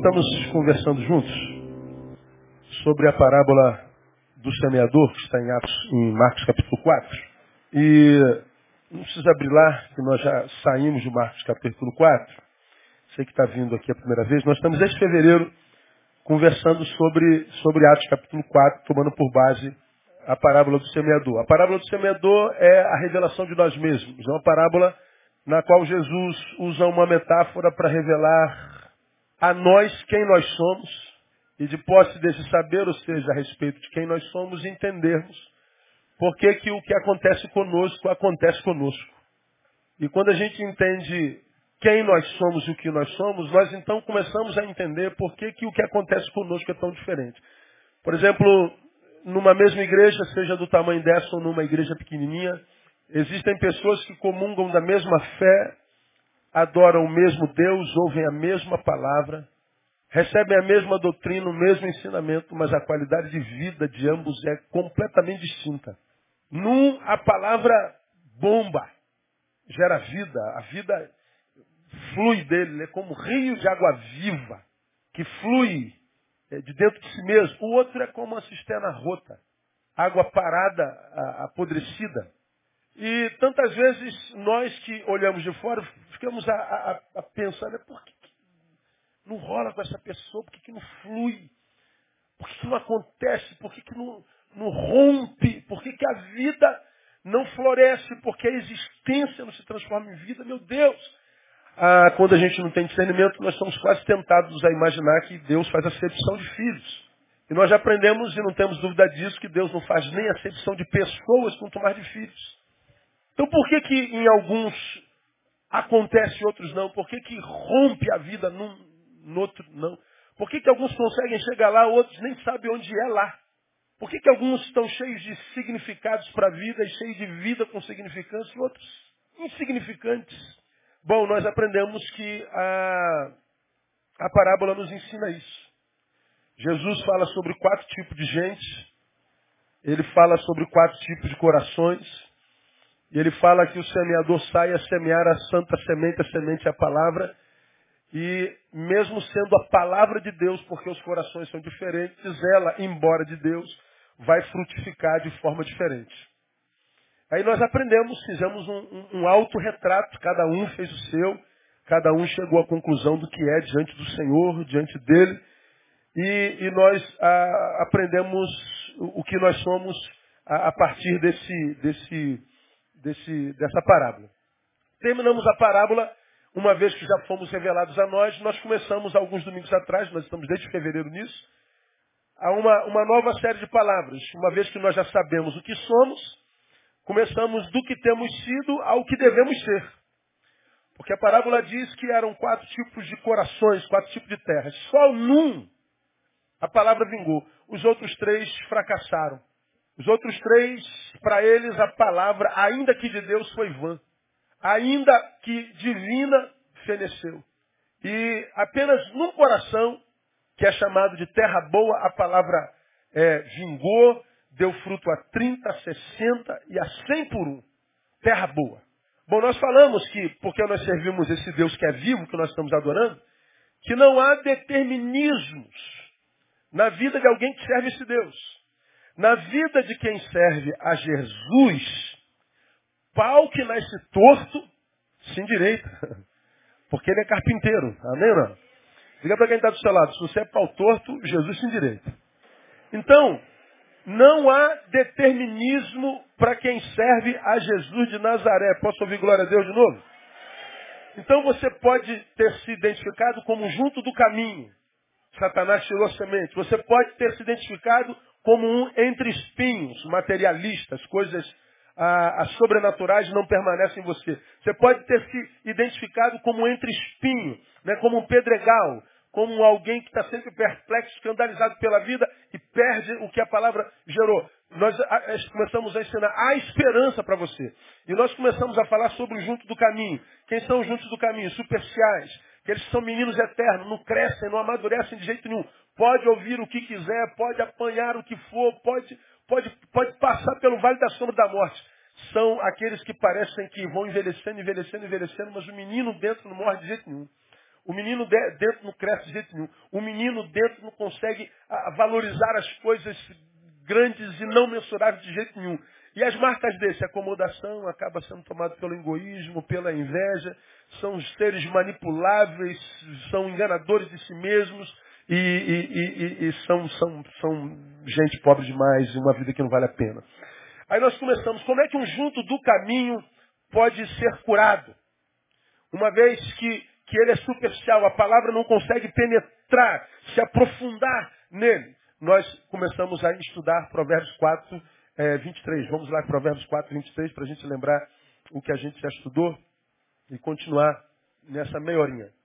Estamos conversando juntos sobre a parábola do semeador, que está em, Atos, em Marcos capítulo 4. E não precisa abrir lá, que nós já saímos de Marcos capítulo 4. Você que está vindo aqui a primeira vez, nós estamos desde fevereiro conversando sobre, sobre Atos capítulo 4, tomando por base a parábola do semeador. A parábola do semeador é a revelação de nós mesmos. É uma parábola na qual Jesus usa uma metáfora para revelar a nós quem nós somos e de posse desse saber, ou seja, a respeito de quem nós somos, entendermos por que, que o que acontece conosco acontece conosco. E quando a gente entende quem nós somos e o que nós somos, nós então começamos a entender por que, que o que acontece conosco é tão diferente. Por exemplo, numa mesma igreja, seja do tamanho dessa ou numa igreja pequenininha, existem pessoas que comungam da mesma fé, adoram o mesmo Deus, ouvem a mesma palavra, recebem a mesma doutrina, o mesmo ensinamento, mas a qualidade de vida de ambos é completamente distinta. Num, a palavra bomba, gera vida, a vida flui dele, é como rio de água viva, que flui é, de dentro de si mesmo. O outro é como uma cisterna rota, água parada, apodrecida. E tantas vezes nós que olhamos de fora ficamos a, a, a pensar, né, por que, que, não rola com essa pessoa? Por que, que não flui? Por que, que não acontece? Por que, que não, não rompe? Por que, que a vida não floresce? Porque a existência não se transforma em vida? Meu Deus! Ah, quando a gente não tem discernimento, nós somos quase tentados a imaginar que Deus faz acepção de filhos. E nós já aprendemos, e não temos dúvida disso, que Deus não faz nem acepção de pessoas, quanto mais de filhos. Então por que que em alguns acontece e outros não? Por que que rompe a vida num, no outro não? Por que que alguns conseguem chegar lá, outros nem sabem onde é lá? Por que que alguns estão cheios de significados para a vida e cheios de vida com significância e outros insignificantes? Bom, nós aprendemos que a, a parábola nos ensina isso. Jesus fala sobre quatro tipos de gente, ele fala sobre quatro tipos de corações, e ele fala que o semeador sai a semear a santa semente, a semente é a palavra. E mesmo sendo a palavra de Deus, porque os corações são diferentes, ela, embora de Deus, vai frutificar de forma diferente. Aí nós aprendemos, fizemos um, um, um autorretrato, cada um fez o seu, cada um chegou à conclusão do que é diante do Senhor, diante dele. E, e nós a, aprendemos o, o, que nós somos a, a partir desse, desse desse, dessa parábola. Terminamos a parábola, uma vez que já fomos revelados a nós, nós começamos alguns domingos atrás, nós estamos desde fevereiro nisso, a uma, uma nova série de palavras. Uma vez que nós já sabemos o que somos, começamos do que temos sido ao que devemos ser. Porque a parábola diz que eram quatro tipos de corações, quatro tipos de terras. Só num a palavra vingou. Os outros três fracassaram. Os outros três, para eles, a palavra, ainda que de Deus, foi vã. Ainda que divina, feneceu. E apenas num coração, que é chamado de terra boa, a palavra é, vingou, deu fruto a 30, 60 e a 100 por um. Terra boa. Bom, nós falamos que, porque nós servimos esse Deus que é vivo, que nós estamos adorando, que não há determinismos na vida de alguém que serve esse Deus. Na vida de quem serve a Jesus, pau que nasce torto, se endireita. Porque ele é carpinteiro. Amém, não? Diga para quem está do seu lado, se você é pau torto, Jesus se endireita. Então, não há determinismo para quem serve a Jesus de Nazaré. Posso ouvir glória a Deus de novo? Então você pode ter se identificado como junto do caminho. Satanás tirou a semente. Você pode ter se identificado como um entre espinhos, materialistas, coisas ah, as sobrenaturais não permanecem em você. Você pode ter se identificado como um entre espinho, né, como um pedregal, como alguém que está sempre perplexo, escandalizado pela vida e perde o que a palavra gerou. Nós começamos a ensinar a esperança para você. E nós começamos a falar sobre o junto do caminho. Quem são os juntos do caminho? Superciais. Que eles são meninos eternos, não crescem, não amadurecem de jeito nenhum pode ouvir o que quiser, pode apanhar o que for, pode, pode, pode passar pelo vale da sombra da morte. São aqueles que parecem que vão envelhecendo, envelhecendo, envelhecendo, mas o menino dentro não morre de jeito nenhum. O menino dentro não cresce de jeito nenhum. O menino dentro não consegue valorizar as coisas grandes e não mensuráveis de jeito nenhum. E as marcas desse, acomodação, acaba sendo tomado pelo egoísmo, pela inveja, são seres manipuláveis, são enganadores de si mesmos e, e, e, e são, são, são gente pobre demais, uma vida que não vale a pena. Aí nós começamos, como é que um junto do caminho pode ser curado? Uma vez que, que ele é superficial, a palavra não consegue penetrar, se aprofundar nele. Nós começamos a estudar Provérbios 4, é, 23. Vamos lá, Provérbios 4, 23, para a gente lembrar o que a gente já estudou e continuar nessa meia horinha.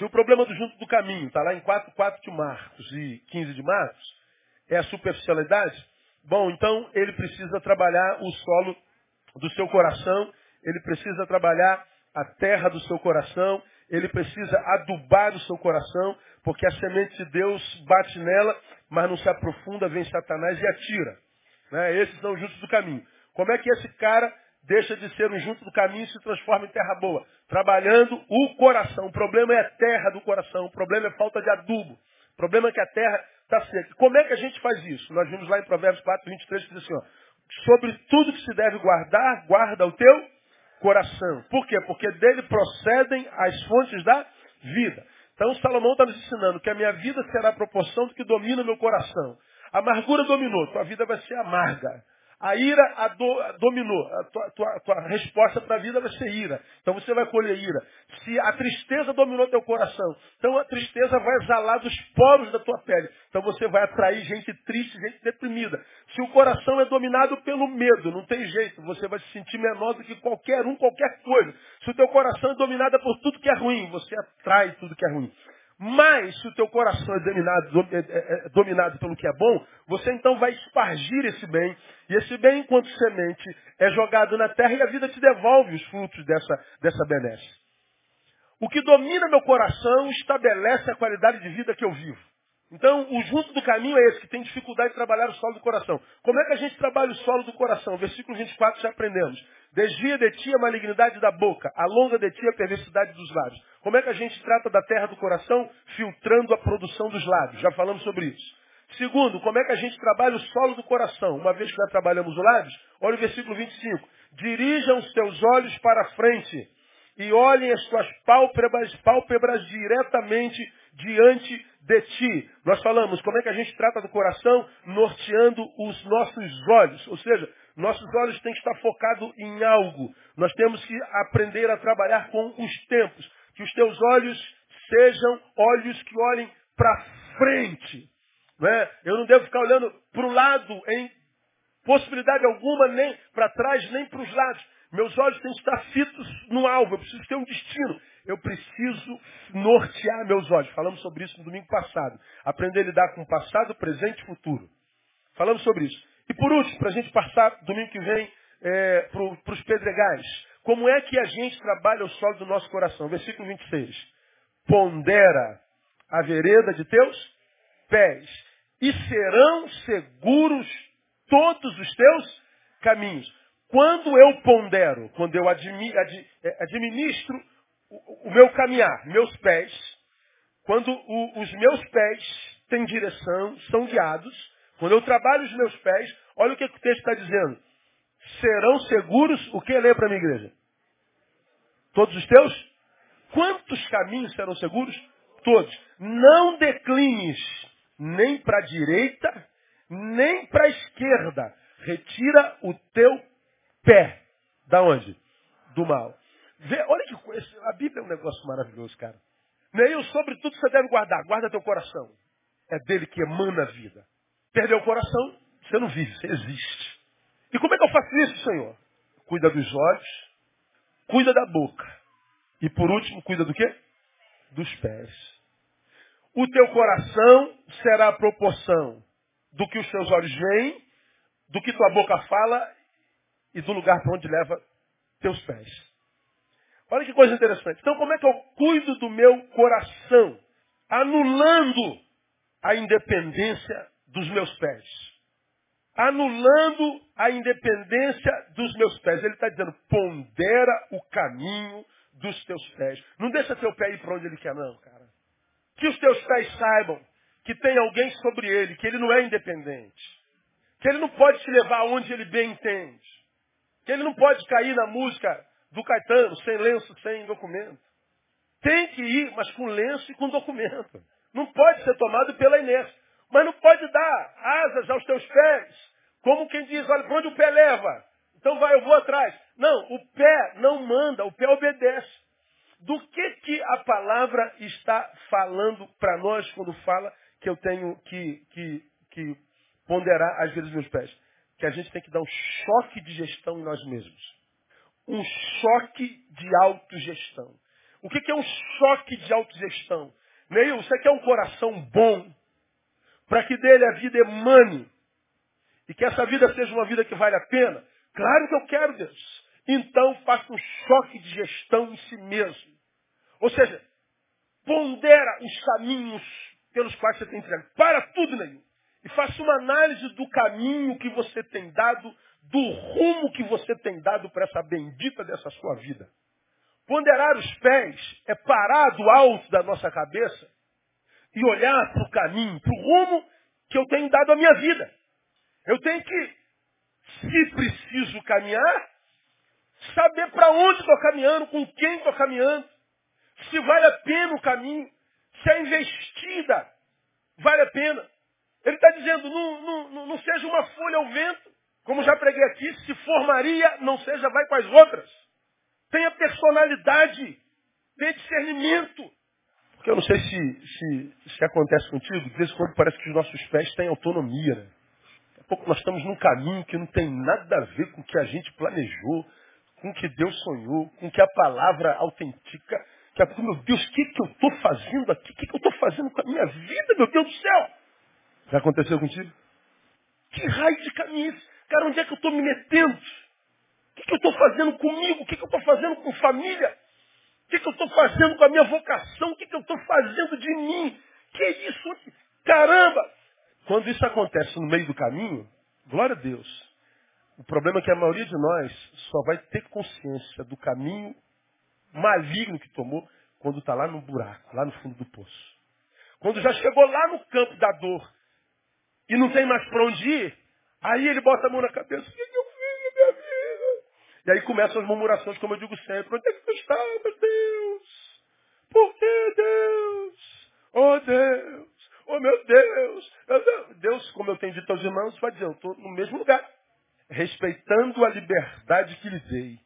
Se o problema do junto do caminho está lá em 4, 4 de Marcos e 15 de Marcos, é a superficialidade, bom, então ele precisa trabalhar o solo do seu coração, ele precisa trabalhar a terra do seu coração, ele precisa adubar o seu coração, porque a semente de Deus bate nela, mas não se aprofunda, vem Satanás e atira. Né? Esses são os juntos do caminho. Como é que esse cara deixa de ser um junto do caminho e se transforma em terra boa? Trabalhando o coração. O problema é a terra do coração, o problema é falta de adubo. O problema é que a terra está seca. Como é que a gente faz isso? Nós vimos lá em Provérbios 4, 23, que diz assim, ó, sobre tudo que se deve guardar, guarda o teu coração. Por quê? Porque dele procedem as fontes da vida. Então Salomão está nos ensinando que a minha vida será a proporção do que domina o meu coração. A amargura dominou, tua vida vai ser amarga. A ira a do, dominou. A tua, tua, tua resposta para a vida vai ser ira. Então você vai colher ira. Se a tristeza dominou teu coração, então a tristeza vai exalar dos poros da tua pele. Então você vai atrair gente triste, gente deprimida. Se o coração é dominado pelo medo, não tem jeito. Você vai se sentir menor do que qualquer um, qualquer coisa. Se o teu coração é dominado por tudo que é ruim, você atrai tudo que é ruim. Mas, se o teu coração é dominado, é, é, é dominado pelo que é bom, você então vai espargir esse bem. E esse bem, enquanto semente, é jogado na terra e a vida te devolve os frutos dessa, dessa benesse. O que domina meu coração estabelece a qualidade de vida que eu vivo. Então, o junto do caminho é esse, que tem dificuldade de trabalhar o solo do coração. Como é que a gente trabalha o solo do coração? Versículo 24 já aprendemos. Desvia de ti a malignidade da boca, alonga de ti a perversidade dos lábios. Como é que a gente trata da terra do coração? Filtrando a produção dos lábios. Já falamos sobre isso. Segundo, como é que a gente trabalha o solo do coração? Uma vez que já trabalhamos os lábios, olha o versículo 25. Dirijam os teus olhos para a frente e olhem as tuas pálpebras, pálpebras diretamente diante de ti. Nós falamos como é que a gente trata do coração norteando os nossos olhos. Ou seja, nossos olhos têm que estar focados em algo. Nós temos que aprender a trabalhar com os tempos. Que os teus olhos sejam olhos que olhem para frente. Não é? Eu não devo ficar olhando para o lado em possibilidade alguma, nem para trás, nem para os lados. Meus olhos têm que estar fitos no alvo. Eu preciso ter um destino. Eu preciso nortear meus olhos. Falamos sobre isso no domingo passado. Aprender a lidar com o passado, presente e futuro. Falamos sobre isso. E por último, para a gente passar domingo que vem é, para os pedregais. Como é que a gente trabalha o solo do nosso coração? Versículo 26. Pondera a vereda de teus pés e serão seguros todos os teus caminhos. Quando eu pondero, quando eu é, administro o meu caminhar, meus pés, quando os meus pés têm direção, são guiados, quando eu trabalho os meus pés, olha o que o texto está dizendo. Serão seguros, o que lê para a minha igreja? Todos os teus? Quantos caminhos serão seguros? Todos. Não declines nem para a direita, nem para a esquerda. Retira o teu pé. Da onde? Do mal. Vê, olha que coisa. A Bíblia é um negócio maravilhoso, cara. Nem sobre tudo você deve guardar. Guarda teu coração. É dele que emana a vida. Perdeu o coração, você não vive, você existe. E como é que eu faço isso, Senhor? Cuida dos olhos, cuida da boca. E por último, cuida do quê? Dos pés. O teu coração será a proporção do que os teus olhos veem, do que tua boca fala e do lugar para onde leva teus pés. Olha que coisa interessante. Então, como é que eu cuido do meu coração? Anulando a independência dos meus pés. Anulando a independência dos meus pés. Ele está dizendo, pondera o caminho dos teus pés. Não deixa teu pé ir para onde ele quer, não, cara. Que os teus pés saibam que tem alguém sobre ele, que ele não é independente. Que ele não pode te levar aonde ele bem entende. Que ele não pode cair na música do Caetano, sem lenço, sem documento. Tem que ir, mas com lenço e com documento. Não pode ser tomado pela inércia. Mas não pode dar asas aos teus pés. Como quem diz, olha, onde o pé leva? Então vai, eu vou atrás. Não, o pé não manda, o pé obedece. Do que, que a palavra está falando para nós quando fala que eu tenho que, que, que ponderar às vezes meus pés? Que a gente tem que dar um choque de gestão em nós mesmos. Um choque de autogestão. O que, é um choque de autogestão? Neil, você quer um coração bom, para que dele a vida emane, e que essa vida seja uma vida que vale a pena? Claro que eu quero, Deus. Então faça um choque de gestão em si mesmo. Ou seja, pondera os caminhos pelos quais você tem entregue. Para tudo, Neil. E faça uma análise do caminho que você tem dado, do rumo que você tem dado para essa bendita dessa sua vida. Ponderar os pés é parar do alto da nossa cabeça e olhar para o caminho, para o rumo que eu tenho dado à minha vida. Eu tenho que, se preciso caminhar, saber para onde estou caminhando, com quem estou caminhando, se vale a pena o caminho, se a investida vale a pena. Ele está dizendo, não, não, não seja uma folha ao vento, como já preguei aqui, se formaria, não seja, vai com as outras. Tenha personalidade, tenha discernimento. Porque eu não sei se, se, se acontece contigo, de vez em quando parece que os nossos pés têm autonomia. Né? Daqui a pouco nós estamos num caminho que não tem nada a ver com o que a gente planejou, com o que Deus sonhou, com o que a palavra autentica. Que a pouco, meu Deus, o que, que eu estou fazendo aqui? O que, que eu estou fazendo com a minha vida, meu Deus do céu? Já aconteceu contigo? Que raio de caminho é? Cara, onde é que eu estou me metendo? O que, que eu estou fazendo comigo? O que, que eu estou fazendo com família? O que, que eu estou fazendo com a minha vocação? O que, que eu estou fazendo de mim? Que isso? Caramba! Quando isso acontece no meio do caminho, glória a Deus. O problema é que a maioria de nós só vai ter consciência do caminho maligno que tomou quando está lá no buraco, lá no fundo do poço. Quando já chegou lá no campo da dor e não tem mais para onde ir, aí ele bota a mão na cabeça. O que, que eu fiz minha vida? E aí começam as murmurações, como eu digo sempre. Onde é que tu estavas, Deus? Por que, Deus? Oh, Deus! Oh, meu Deus! Deus, como eu tenho dito aos irmãos, vai dizer, eu estou no mesmo lugar. Respeitando a liberdade que lhe dei.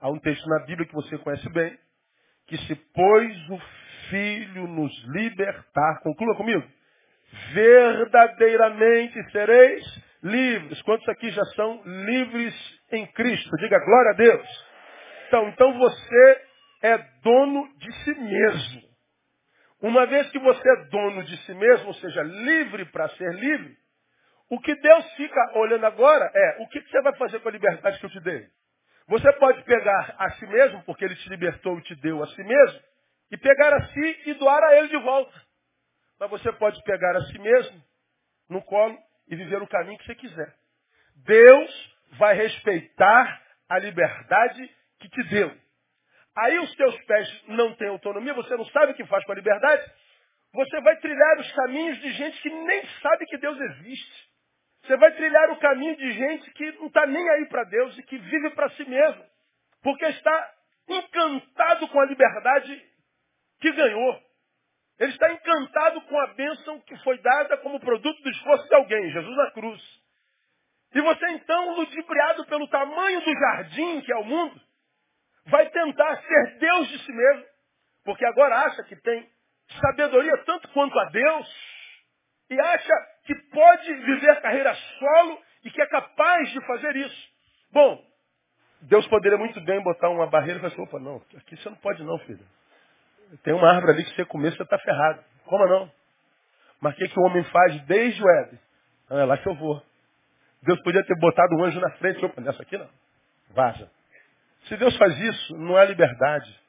Há um texto na Bíblia que você conhece bem, que se pôs o Filho nos libertar, conclua comigo, verdadeiramente sereis livres. Quantos aqui já são livres em Cristo? Diga glória a Deus. Então, então você é dono de si mesmo. Uma vez que você é dono de si mesmo, ou seja, livre para ser livre, o que Deus fica olhando agora é o que você vai fazer com a liberdade que eu te dei. Você pode pegar a si mesmo, porque ele te libertou e te deu a si mesmo, e pegar a si e doar a ele de volta. Mas você pode pegar a si mesmo no colo e viver o caminho que você quiser. Deus vai respeitar a liberdade que te deu. Aí os teus pés não têm autonomia, você não sabe o que faz com a liberdade, você vai trilhar os caminhos de gente que nem sabe que Deus existe. Você vai trilhar o caminho de gente que não está nem aí para Deus e que vive para si mesmo. Porque está encantado com a liberdade que ganhou. Ele está encantado com a bênção que foi dada como produto do esforço de alguém, Jesus na cruz. E você então, ludibriado pelo tamanho do jardim que é o mundo, vai tentar ser Deus de si mesmo, porque agora acha que tem sabedoria tanto quanto a Deus, e acha que pode viver carreira solo e que é capaz de fazer isso. Bom, Deus poderia muito bem botar uma barreira e falar assim, opa, não, aqui você não pode não, filho. Tem uma árvore ali que você comer, você está ferrado. Como não? Mas o que, que o homem faz desde o Éden? Ah, é lá que eu vou. Deus podia ter botado um anjo na frente. Opa, nessa aqui não. Vaza. Se Deus faz isso, não é liberdade.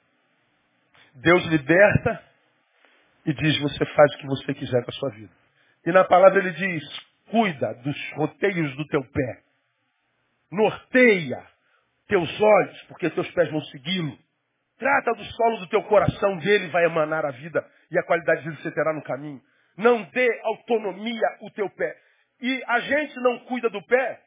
Deus liberta e diz, você faz o que você quiser com a sua vida. E na palavra ele diz, cuida dos roteiros do teu pé. Norteia teus olhos, porque teus pés vão segui-lo. Trata do solo do teu coração, dele vai emanar a vida e a qualidade de vida você terá no caminho. Não dê autonomia ao teu pé. E a gente não cuida do pé,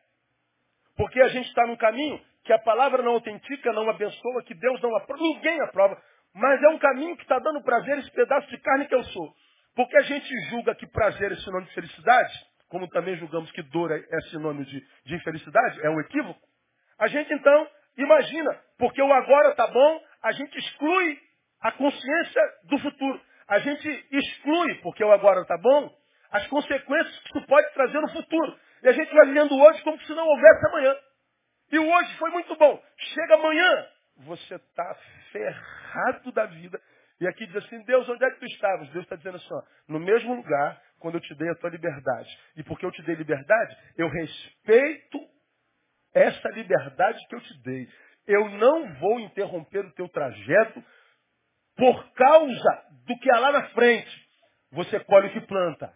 porque a gente está num caminho que a palavra não autentica, não abençoa, que Deus não aprova, ninguém aprova. Mas é um caminho que está dando prazer esse pedaço de carne que eu sou. Porque a gente julga que prazer é sinônimo de felicidade, como também julgamos que dor é, é sinônimo de, de infelicidade, é um equívoco. A gente então imagina, porque o agora está bom, a gente exclui a consciência do futuro. A gente exclui, porque o agora está bom, as consequências que isso pode trazer no futuro. E a gente vai vivendo hoje como se não houvesse amanhã. E o hoje foi muito bom. Chega amanhã, você está ferrado da vida. E aqui diz assim, Deus, onde é que tu estavas? Deus está dizendo assim, ó, no mesmo lugar, quando eu te dei a tua liberdade. E porque eu te dei liberdade, eu respeito essa liberdade que eu te dei. Eu não vou interromper o teu trajeto por causa do que há lá na frente. Você colhe o que planta.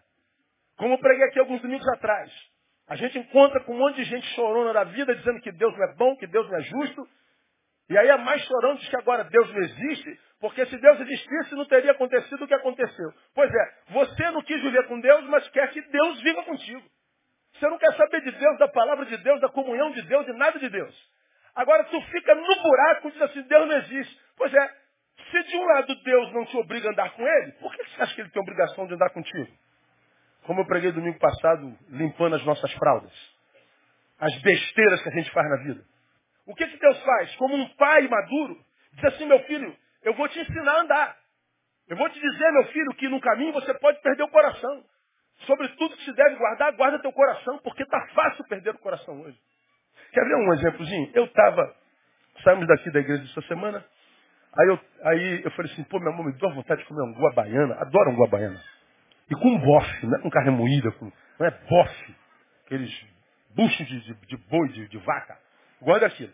Como eu preguei aqui alguns domingos atrás. A gente encontra com um monte de gente chorona da vida, dizendo que Deus não é bom, que Deus não é justo. E aí é mais chorando diz que agora Deus não existe, porque se Deus existisse, não teria acontecido o que aconteceu. Pois é, você não quis viver com Deus, mas quer que Deus viva contigo. Você não quer saber de Deus, da palavra de Deus, da comunhão de Deus, de nada de Deus. Agora tu fica no buraco e diz assim, Deus não existe. Pois é, se de um lado Deus não te obriga a andar com ele, por que você acha que ele tem obrigação de andar contigo? Como eu preguei domingo passado, limpando as nossas fraldas. As besteiras que a gente faz na vida. O que, que Deus faz? Como um pai maduro, diz assim, meu filho, eu vou te ensinar a andar. Eu vou te dizer, meu filho, que no caminho você pode perder o coração. Sobre tudo que se deve guardar, guarda teu coração, porque está fácil perder o coração hoje. Quer ver um exemplozinho? Eu estava, saímos daqui da igreja essa semana, aí eu, aí eu falei assim, pô, meu amor, me deu vontade de comer uma baiana, adoro uma baiana. E com bofe, não é com carne moída, com, não é bofe. Aqueles buchos de, de, de boi, de, de, vaca. Gosto daquilo.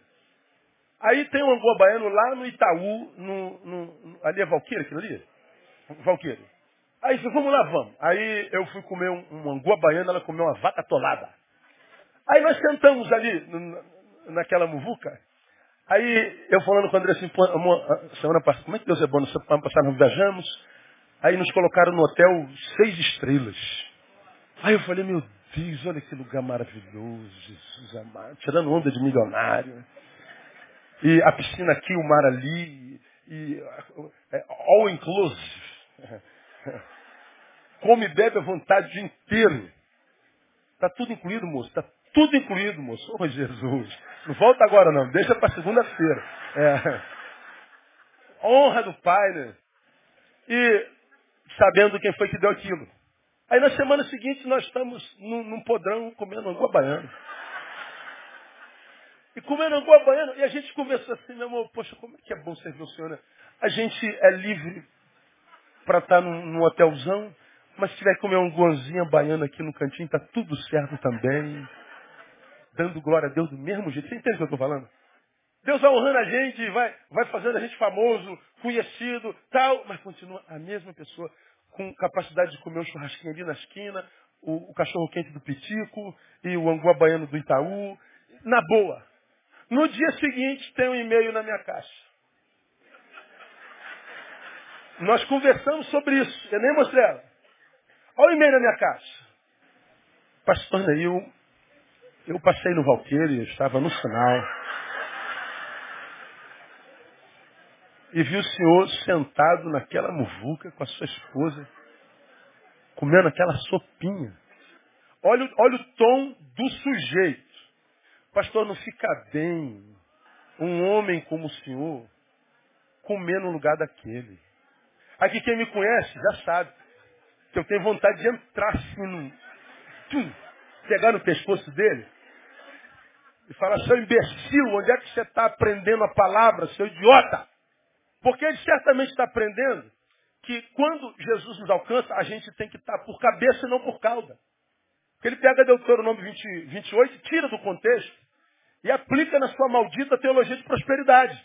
Aí tem um angola baiano lá no Itaú, no, no, ali é Valqueira, aquilo ali? Valqueira. Aí disse, vamos lá, vamos. Aí eu fui comer um, um angola baiano, ela comeu uma vaca tolada. Aí nós sentamos ali naquela muvuca. Aí eu falando com o André assim, semana passada, como é que Deus é bom? Semana passada nós viajamos, Aí nos colocaram no hotel seis estrelas. Aí eu falei, meu Deus, olha que lugar maravilhoso, Jesus amado. Tirando onda de milionário. E a piscina aqui, o mar ali. E é, all inclusive. Come e bebe à vontade o dia inteiro. Está tudo incluído, moço. Está tudo incluído, moço. Oh, Jesus. Não volta agora, não. Deixa para segunda-feira. É. Honra do Pai, né? E sabendo quem foi que deu aquilo. Aí na semana seguinte nós estamos num, num podrão comendo angu baiano. E comendo angu baiano, e a gente começou assim, meu amor, poxa, como é que é bom servir o Senhor, né? A gente é livre para estar num, num, hotelzão, mas se tiver que comer um guanzinha baiano aqui no cantinho, tá tudo certo também. Dando glória a Deus do mesmo jeito. Você entende o que eu estou falando? Deus vai honrando a gente, vai, vai fazendo a gente famoso, conhecido, tal, mas continua a mesma pessoa com capacidade de comer um churrasquinho ali na esquina, o, o cachorro quente do Pitico e o angu baiano do Itaú, na boa. No dia seguinte tem um e-mail na minha caixa. Nós conversamos sobre isso, eu nem mostrei ela. Olha o e-mail na minha caixa. Pastor Neil, eu passei no Valqueiro, eu estava no sinal. e viu o senhor sentado naquela muvuca com a sua esposa, comendo aquela sopinha. Olha, olha o tom do sujeito. Pastor, não fica bem um homem como o senhor comer no lugar daquele. Aqui quem me conhece já sabe que eu tenho vontade de entrar assim, num, pegar no pescoço dele e falar, seu imbecil, onde é que você está aprendendo a palavra, seu idiota? Porque ele certamente está aprendendo que quando Jesus nos alcança, a gente tem que estar por cabeça e não por cauda. Porque ele pega Deuteronômio 20, 28, tira do contexto e aplica na sua maldita teologia de prosperidade.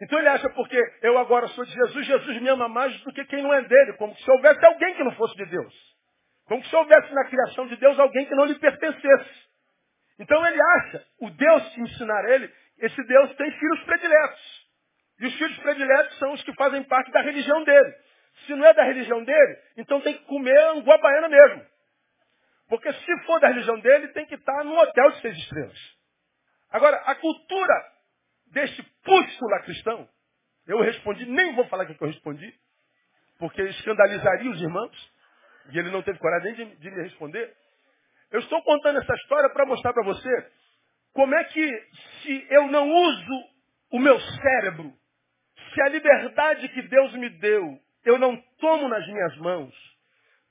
Então ele acha porque eu agora sou de Jesus, Jesus me ama mais do que quem não é dele, como se houvesse alguém que não fosse de Deus. Como se houvesse na criação de Deus alguém que não lhe pertencesse. Então ele acha, o Deus que ensinar ele, esse Deus tem filhos prediletos. E os filhos prediletos são os que fazem parte da religião dele. Se não é da religião dele, então tem que comer anguá baiana mesmo. Porque se for da religião dele, tem que estar num hotel de seis estrelas. Agora, a cultura deste pústula cristão, eu respondi, nem vou falar o que eu respondi, porque escandalizaria os irmãos, e ele não teve coragem nem de, de me responder. Eu estou contando essa história para mostrar para você como é que, se eu não uso o meu cérebro, se a liberdade que Deus me deu, eu não tomo nas minhas mãos,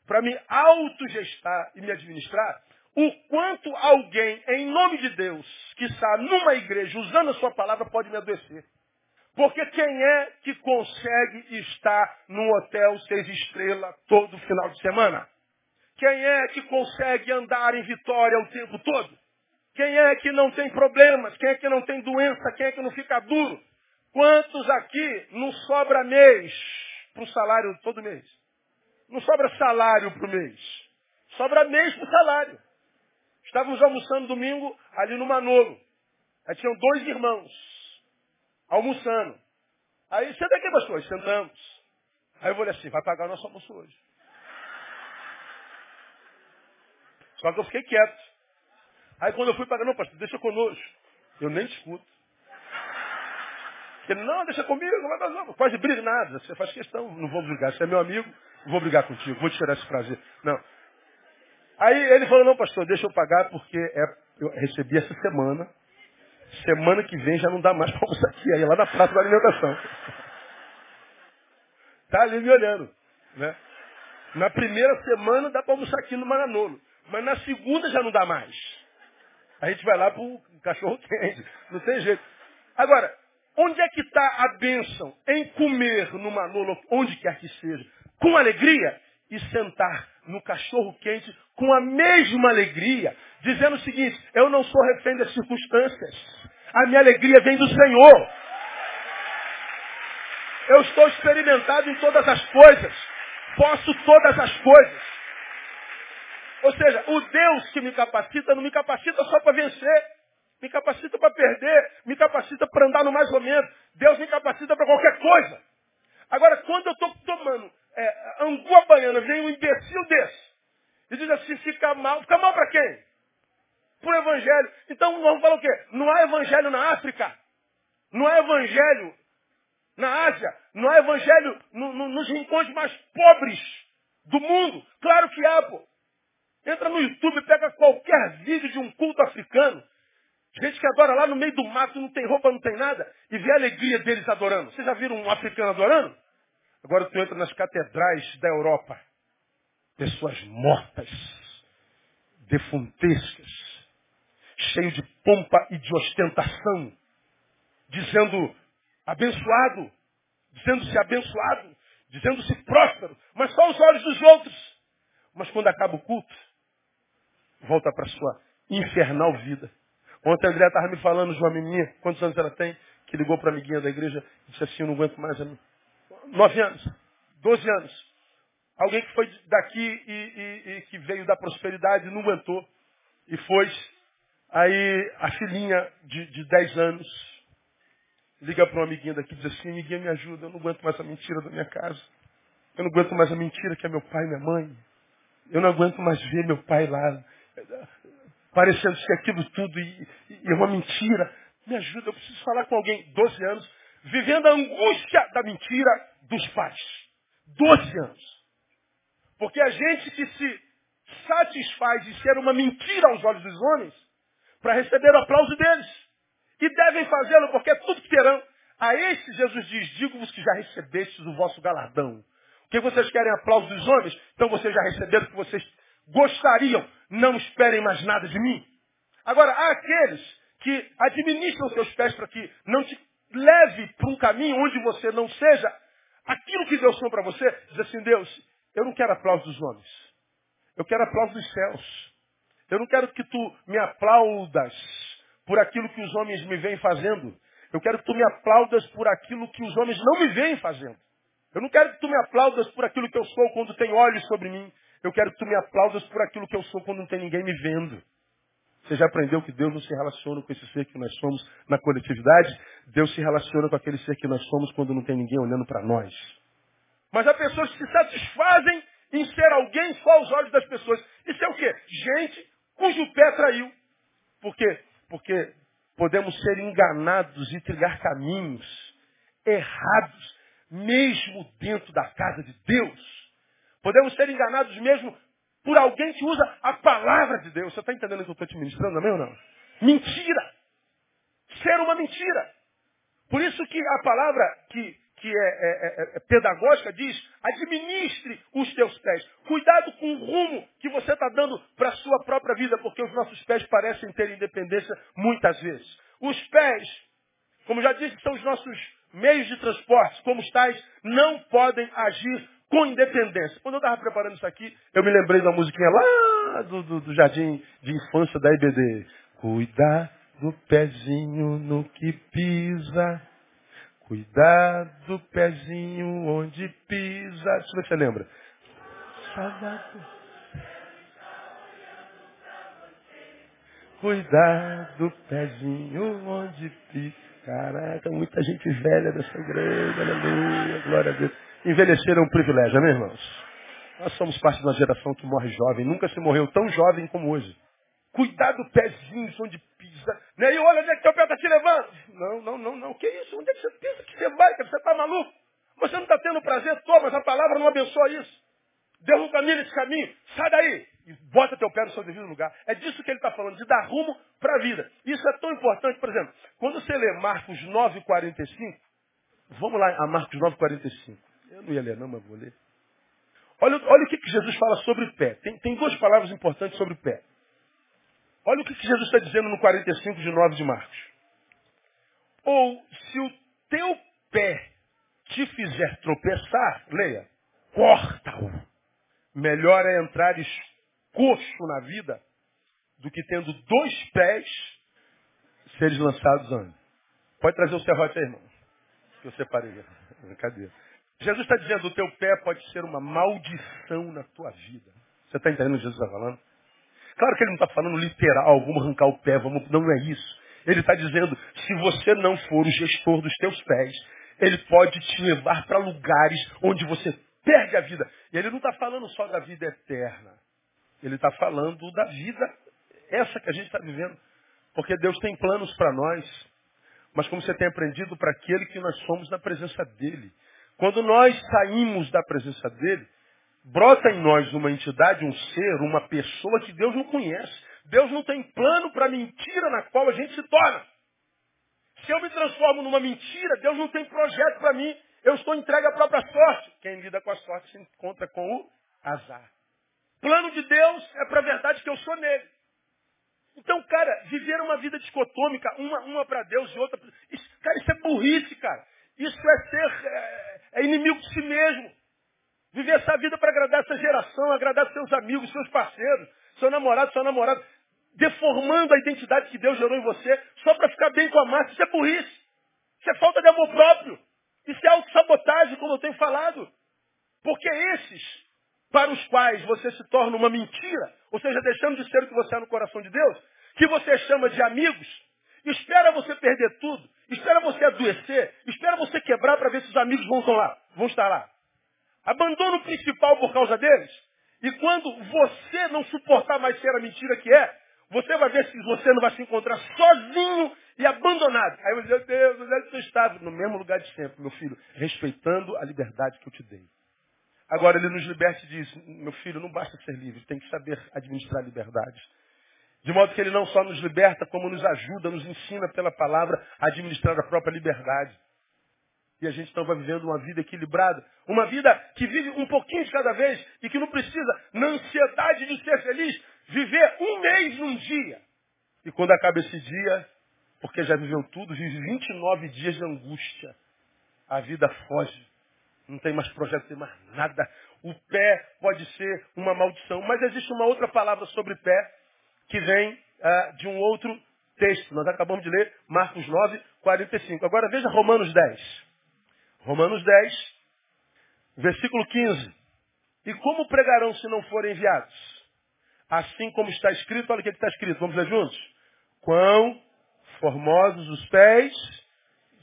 para me autogestar e me administrar, o quanto alguém, em nome de Deus, que está numa igreja usando a sua palavra, pode me adoecer. Porque quem é que consegue estar num hotel seis estrelas todo final de semana? Quem é que consegue andar em vitória o tempo todo? Quem é que não tem problemas? Quem é que não tem doença? Quem é que não fica duro? Quantos aqui não sobra mês para o salário todo mês? Não sobra salário para o mês. Sobra mês para o salário. Estávamos almoçando domingo ali no Manolo. Aí tinham dois irmãos almoçando. Aí, senta aqui, pastor. Sentamos. Aí eu falei assim, vai pagar o nosso almoço hoje. Só que eu fiquei quieto. Aí quando eu fui pagar, não, pastor, deixa conosco. Eu nem discuto. Ele, não, deixa comigo, não, não, quase briga nada. Você faz questão, não vou brigar. Você é meu amigo, vou brigar contigo, vou te tirar esse prazer. Não. Aí ele falou, não, pastor, deixa eu pagar porque é, eu recebi essa semana. Semana que vem já não dá mais para almoçar aqui, aí lá na praça da alimentação. Tá ali me olhando. Né? Na primeira semana dá para almoçar aqui no Maranolo. Mas na segunda já não dá mais. A gente vai lá para o cachorro quente. Não tem jeito. Agora, onde é que está a bênção? Em comer no Manolo, onde quer que seja, com alegria e sentar no cachorro quente com a mesma alegria, dizendo o seguinte, eu não sou refém das circunstâncias. A minha alegria vem do Senhor. Eu estou experimentado em todas as coisas. Posso todas as coisas. Ou seja, o Deus que me capacita não me capacita só para vencer. Me capacita para perder. Me capacita para andar no mais ou menos. Deus me capacita para qualquer coisa. Agora, quando eu estou tomando é, angua baiana, vem um imbecil desse. E diz assim, fica mal. Fica mal para quem? O evangelho. Então vamos falar o quê? Não há evangelho na África. Não há evangelho na Ásia. Não há evangelho no, no, nos rincões mais pobres do mundo. Claro que há, pô. Entra no YouTube, pega qualquer vídeo de um culto africano. Gente que adora lá no meio do mato, não tem roupa, não tem nada, e vê a alegria deles adorando. Vocês já viram um africano adorando? Agora tu entra nas catedrais da Europa. Pessoas mortas, defuntescas, cheio de pompa e de ostentação, dizendo abençoado, dizendo-se abençoado, dizendo-se próspero, mas só os olhos dos outros. Mas quando acaba o culto, volta para sua infernal vida. Ontem a André estava me falando de uma menina, quantos anos ela tem, que ligou para a amiguinha da igreja e disse assim, eu não aguento mais a mim. Nove anos, doze anos. Alguém que foi daqui e, e, e que veio da prosperidade não aguentou. E foi. Aí a filhinha de, de dez anos liga para uma amiguinha daqui e diz assim, amiguinha me ajuda, eu não aguento mais a mentira da minha casa. Eu não aguento mais a mentira que é meu pai e minha mãe. Eu não aguento mais ver meu pai lá, parecendo ser aquilo tudo e, e é uma mentira. Me ajuda, eu preciso falar com alguém. Doze anos, vivendo a angústia da mentira dos pais. Doze anos. Porque a gente que se satisfaz de ser uma mentira aos olhos dos homens, para receber o aplauso deles. E devem fazê-lo, porque é tudo que terão. A este Jesus diz, digo-vos que já recebestes o vosso galardão. Que vocês querem aplauso dos homens? Então vocês já receberam o que vocês gostariam. Não esperem mais nada de mim. Agora, há aqueles que administram seus pés para que não te leve para um caminho onde você não seja aquilo que Deus tem para você. Diz assim, Deus, eu não quero aplauso dos homens. Eu quero aplauso dos céus. Eu não quero que tu me aplaudas por aquilo que os homens me vêm fazendo. Eu quero que tu me aplaudas por aquilo que os homens não me vêm fazendo. Eu não quero que tu me aplaudas por aquilo que eu sou quando tem olhos sobre mim. Eu quero que tu me aplaudas por aquilo que eu sou quando não tem ninguém me vendo. Você já aprendeu que Deus não se relaciona com esse ser que nós somos na coletividade? Deus se relaciona com aquele ser que nós somos quando não tem ninguém olhando para nós. Mas há pessoas que se satisfazem em ser alguém só aos olhos das pessoas. Isso é o quê? Gente cujo pé traiu. Por quê? Porque podemos ser enganados e trilhar caminhos errados, mesmo dentro da casa de Deus. Podemos ser enganados mesmo por alguém que usa a palavra de Deus. Você está entendendo o que eu estou te ministrando, amém ou não? Mentira. Ser uma mentira. Por isso que a palavra que, que é, é, é, é pedagógica diz, administre os teus pés. Cuidado com o rumo que você está dando para a sua própria vida, porque os nossos pés parecem ter independência muitas vezes. Os pés, como já disse, são os nossos meios de transporte, como tais, não podem agir com independência. Quando eu estava preparando isso aqui, eu me lembrei da musiquinha lá do, do, do jardim de infância da IBD. Cuidar do pezinho no que pisa. Cuidar do pezinho onde pisa. Se você lembra. Cuidar do pezinho onde pisa. Caraca, muita gente velha dessa igreja, aleluia, glória a Deus. Envelhecer é um privilégio, amém, irmãos? Nós somos parte de uma geração que morre jovem. Nunca se morreu tão jovem como hoje. Cuidado do pezinho, onde pisa. Né? E olha onde é que teu pé está te levando. Não, não, não, não. Que isso? Onde é que você pensa que você vai? Que você está maluco? Você não está tendo prazer? Toma, mas a palavra não abençoa isso. Deus não caminha nesse caminho. Sai daí. E bota teu pé no seu devido lugar. É disso que ele está falando, de dar rumo para a vida. Isso é tão importante, por exemplo, quando você lê Marcos 9,45, vamos lá a Marcos 9,45. Eu não ia ler não, mas vou ler. Olha, olha o que, que Jesus fala sobre o pé. Tem, tem duas palavras importantes sobre o pé. Olha o que, Jesus está dizendo no 45 de 9 de Marcos. Ou se o teu pé te fizer tropeçar, leia, corta-o. Melhor é entrares coxo na vida do que tendo dois pés seres lançados antes. Pode trazer o serrote aí, irmão. Que eu separei. Cadê? Jesus está dizendo, o teu pé pode ser uma maldição na tua vida. Você está entendendo o que Jesus está falando? Claro que ele não está falando literal, vamos arrancar o pé, vamos. Não é isso. Ele está dizendo, se você não for o gestor dos teus pés, ele pode te levar para lugares onde você perde a vida. E ele não está falando só da vida eterna. Ele está falando da vida, essa que a gente está vivendo. Porque Deus tem planos para nós. Mas como você tem aprendido, para aquele que nós somos na presença dele. Quando nós saímos da presença dele, brota em nós uma entidade, um ser, uma pessoa que Deus não conhece. Deus não tem plano para a mentira na qual a gente se torna. Se eu me transformo numa mentira, Deus não tem projeto para mim. Eu estou entregue à própria sorte. Quem lida com a sorte se encontra com o azar. Plano de Deus é para a verdade que eu sou nele. Então, cara, viver uma vida discotômica, uma, uma para Deus e outra para... Cara, isso é burrice, cara. Isso é ser é, é inimigo de si mesmo. Viver essa vida para agradar essa geração, agradar seus amigos, seus parceiros, seu namorado, sua namorada, deformando a identidade que Deus gerou em você só para ficar bem com a massa. Isso é burrice. Isso é falta de amor próprio. Isso é autossabotagem, como eu tenho falado. Porque esses, para os quais você se torna uma mentira, ou seja, deixando de ser o que você é no coração de Deus, que você chama de amigos, espera você perder tudo, espera você adoecer, espera você quebrar para ver se os amigos vão estar lá. Vão estar lá. Abandona o principal por causa deles. E quando você não suportar mais ser a mentira que é, você vai ver se você não vai se encontrar sozinho e abandonado. Aí você diz, Deus, onde é que? No mesmo lugar de sempre, meu filho, respeitando a liberdade que eu te dei. Agora ele nos liberta e diz, meu filho, não basta ser livre, tem que saber administrar a liberdade. De modo que ele não só nos liberta, como nos ajuda, nos ensina pela palavra a administrar a própria liberdade. E a gente então vai vivendo uma vida equilibrada. Uma vida que vive um pouquinho de cada vez e que não precisa, na ansiedade de ser feliz, viver um mês num dia. E quando acaba esse dia, porque já viveu tudo, vive 29 dias de angústia. A vida foge. Não tem mais projeto, não tem mais nada. O pé pode ser uma maldição. Mas existe uma outra palavra sobre pé que vem uh, de um outro texto. Nós acabamos de ler Marcos 9, 45. Agora veja Romanos 10. Romanos 10, versículo 15. E como pregarão se não forem enviados? Assim como está escrito, olha o que está escrito, vamos ler juntos? Quão formosos os pés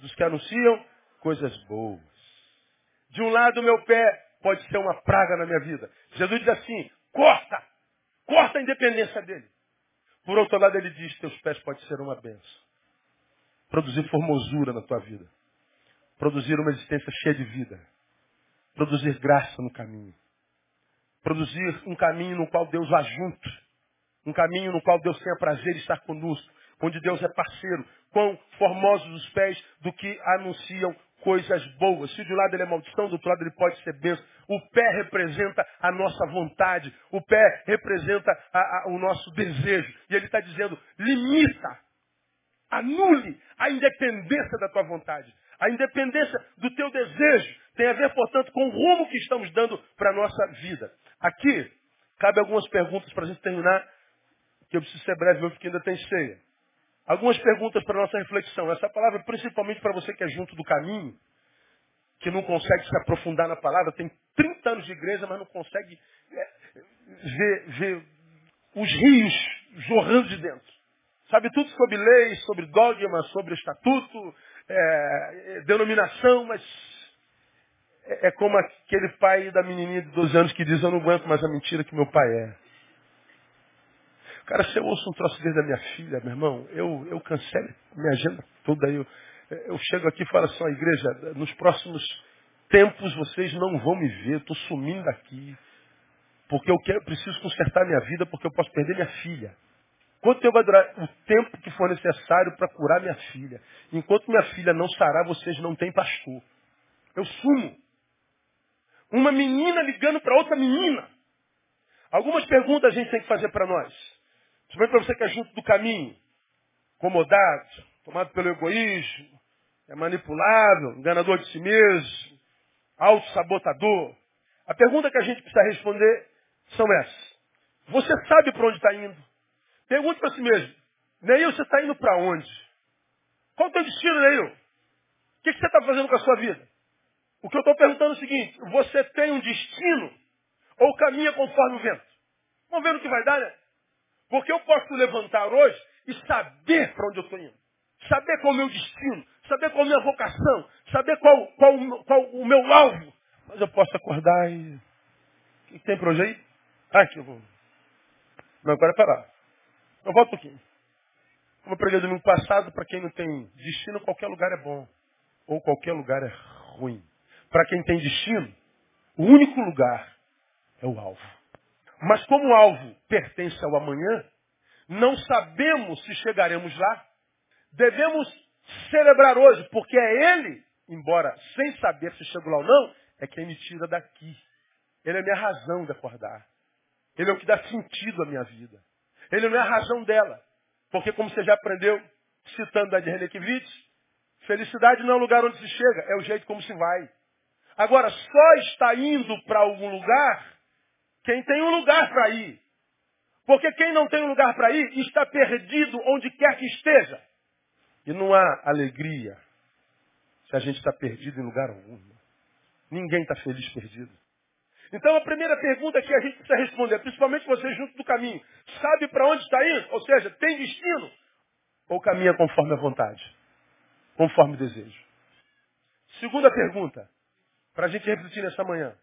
dos que anunciam coisas boas. De um lado, meu pé pode ser uma praga na minha vida. Jesus diz assim, corta, corta a independência dele. Por outro lado, ele diz, teus pés podem ser uma benção. Produzir formosura na tua vida. Produzir uma existência cheia de vida. Produzir graça no caminho. Produzir um caminho no qual Deus vá junto. Um caminho no qual Deus tenha prazer em estar conosco. Onde Deus é parceiro. Quão formosos os pés do que anunciam coisas boas. Se de um lado ele é maldição, do outro lado ele pode ser bênção. O pé representa a nossa vontade. O pé representa a, a, o nosso desejo. E ele está dizendo, limita, anule a independência da tua vontade. A independência do teu desejo tem a ver, portanto, com o rumo que estamos dando para a nossa vida. Aqui, cabe algumas perguntas para a gente terminar, que eu preciso ser breve, porque ainda tem ceia. Algumas perguntas para a nossa reflexão. Essa palavra é principalmente para você que é junto do caminho, que não consegue se aprofundar na palavra, tem 30 anos de igreja, mas não consegue é, ver, ver os rios jorrando de dentro. Sabe tudo sobre lei, sobre dogma, sobre estatuto, é, denominação, mas é, é como aquele pai da menininha de 12 anos que diz, eu não aguento mais a mentira que meu pai é. Cara, se eu ouço um troço desde a minha filha, meu irmão, eu, eu cancelo minha agenda toda. Eu, eu chego aqui e falo assim, ó, igreja, nos próximos tempos vocês não vão me ver, estou sumindo daqui. Porque eu quero, preciso consertar minha vida, porque eu posso perder minha filha. Quanto tempo vai durar? O tempo que for necessário para curar minha filha. Enquanto minha filha não sarar, vocês não têm pastor. Eu sumo. Uma menina ligando para outra menina. Algumas perguntas a gente tem que fazer para nós. Principalmente para você que é junto do caminho, acomodado, tomado pelo egoísmo, é manipulável, enganador de si mesmo, auto-sabotador. A pergunta que a gente precisa responder são essas. Você sabe para onde está indo? Pergunte para si mesmo. Neil, você está indo para onde? Qual o teu destino, Neil? O que, você está fazendo com a sua vida? O que eu estou perguntando é o seguinte, você tem um destino ou caminha conforme o vento? Vamos ver no que vai dar, né? Porque eu posso levantar hoje e saber para onde eu estou indo. Saber qual é o meu destino. Saber qual é a minha vocação. Saber qual, qual, qual o meu alvo. Mas eu posso acordar e... O que tem para hoje aí? Ah, que eu vou... Não, agora é parar. Eu volto pouquinho. Como eu preguei domingo passado, para quem não tem destino, qualquer lugar é bom. Ou qualquer lugar é ruim. Para quem tem destino, o único lugar é o alvo. Mas como o alvo pertence ao amanhã, não sabemos se chegaremos lá. Devemos celebrar hoje, porque é Ele, embora sem saber se chego lá ou não, é quem me tira daqui. Ele é a minha razão de acordar. Ele é o que dá sentido à minha vida. Ele não é a razão dela. Porque como você já aprendeu, citando a de Renekiewicz, felicidade não é o lugar onde se chega, é o jeito como se vai. Agora, só está indo para algum lugar quem tem um lugar para ir. Porque quem não tem um lugar para ir está perdido onde quer que esteja. E não há alegria se a gente está perdido em lugar algum. Ninguém está feliz perdido. Então a primeira pergunta que a gente precisa responder, principalmente você junto do caminho, sabe para onde está indo? Ou seja, tem destino? Ou caminha conforme a vontade? Conforme o desejo? Segunda pergunta, para a gente refletir nessa manhã.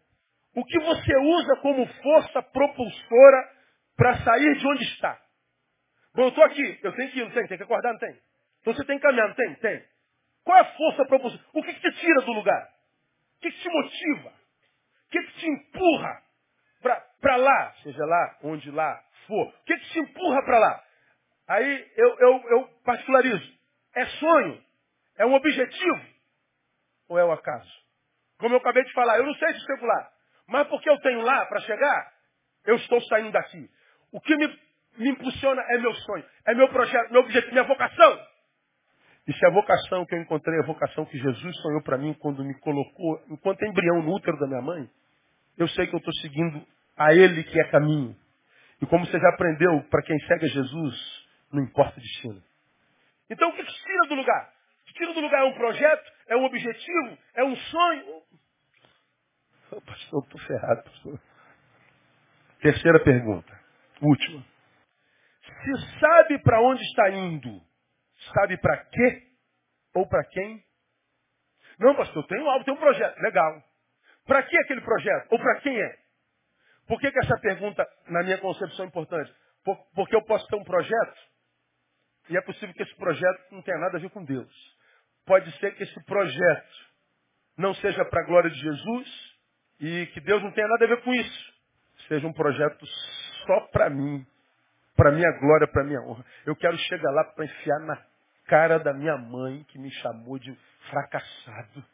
O que você usa como força propulsora para sair de onde está? Bom, eu estou aqui, eu tenho que ir, não tem? Tem que acordar, não tem? Então você tem que caminhar, não tem? Tem. Qual é a força propulsora? O que, que te tira do lugar? O que, que te motiva? O que, que te empurra para lá? Seja lá, onde lá for. O que, que te empurra para lá? Aí eu, eu, eu particularizo. É sonho? É um objetivo? Ou é o um acaso? Como eu acabei de falar, eu não sei se lá. Mas porque eu tenho lá para chegar, eu estou saindo daqui. O que me, me impulsiona é meu sonho, é meu projeto, meu objetivo, minha vocação. E se a vocação que eu encontrei a vocação que Jesus sonhou para mim quando me colocou, enquanto embrião no útero da minha mãe, eu sei que eu estou seguindo a Ele que é caminho. E como você já aprendeu, para quem segue Jesus, não importa o destino. Então o que te tira do lugar? Tira do lugar é um projeto, é um objetivo, é um sonho. Oh, pastor, estou ferrado, pastor. Terceira pergunta. Última. Se sabe para onde está indo, sabe para quê ou para quem? Não, pastor, eu tenho algo, tenho um projeto. Legal. Para que aquele projeto? Ou para quem é? Por que, que essa pergunta, na minha concepção, é importante? Por, porque eu posso ter um projeto e é possível que esse projeto não tenha nada a ver com Deus. Pode ser que esse projeto não seja para a glória de Jesus e que Deus não tenha nada a ver com isso. Seja um projeto só para mim, para minha glória, para minha honra. Eu quero chegar lá para enfiar na cara da minha mãe que me chamou de fracassado.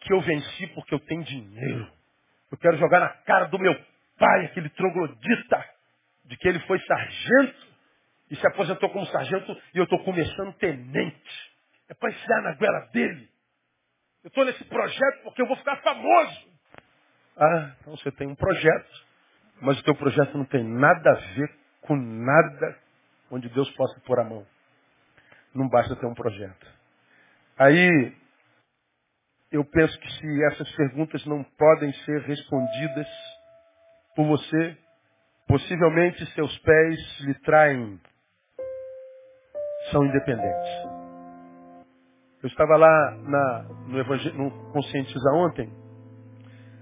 Que eu venci porque eu tenho dinheiro. Eu quero jogar na cara do meu pai, aquele troglodita, de que ele foi sargento e se aposentou como sargento e eu estou começando tenente. É para enfiar na goela dele. Eu estou nesse projeto porque eu vou ficar famoso. Ah, então você tem um projeto, mas o teu projeto não tem nada a ver com nada onde Deus possa pôr a mão. Não basta ter um projeto. Aí, eu penso que se essas perguntas não podem ser respondidas por você, possivelmente seus pés lhe traem, são independentes. Eu estava lá na, no, Evangel... no Conscientiza ontem,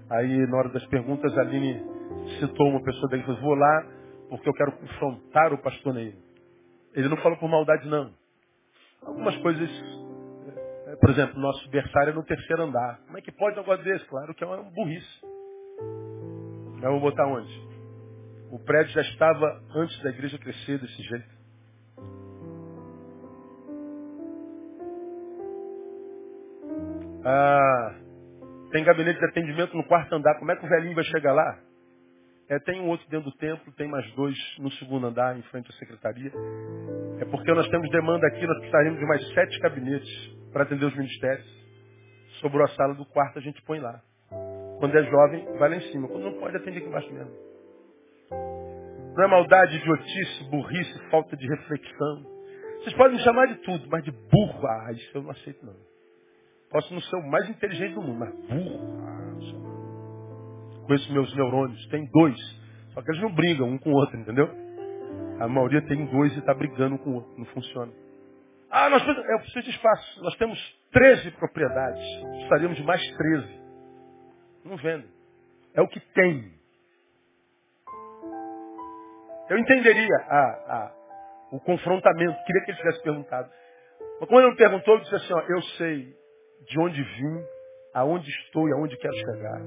aí na hora das perguntas a Aline citou uma pessoa dele e falou, vou lá porque eu quero confrontar o pastor Neil. Ele não falou por maldade não. Algumas coisas, é, por exemplo, nosso berçário é no terceiro andar. Como é que pode um negócio desse? Claro que é uma burrice. Eu vou botar onde? O prédio já estava antes da igreja crescer desse jeito. Ah, tem gabinete de atendimento no quarto andar. Como é que o velhinho vai chegar lá? É, tem um outro dentro do templo, tem mais dois no segundo andar, em frente à secretaria. É porque nós temos demanda aqui, nós precisaríamos de mais sete gabinetes para atender os ministérios. Sobrou a sala do quarto, a gente põe lá. Quando é jovem, vai lá em cima. Quando não pode, atende aqui embaixo mesmo. Não é maldade, idiotice, burrice, falta de reflexão. Vocês podem me chamar de tudo, mas de burro, ah, isso eu não aceito não. Posso não ser o mais inteligente do mundo, mas burro, ah, conheço meus neurônios, tem dois. Só que eles não brigam um com o outro, entendeu? A maioria tem dois e está brigando com o outro, não funciona. Ah, nós precisamos, eu de espaço. Nós temos 13 propriedades. Precisaríamos de mais 13. Não vende. É o que tem. Eu entenderia a, a, o confrontamento. Queria que ele tivesse perguntado. Mas quando ele me perguntou, ele disse assim, ó, eu sei de onde vim, aonde estou e aonde quero chegar.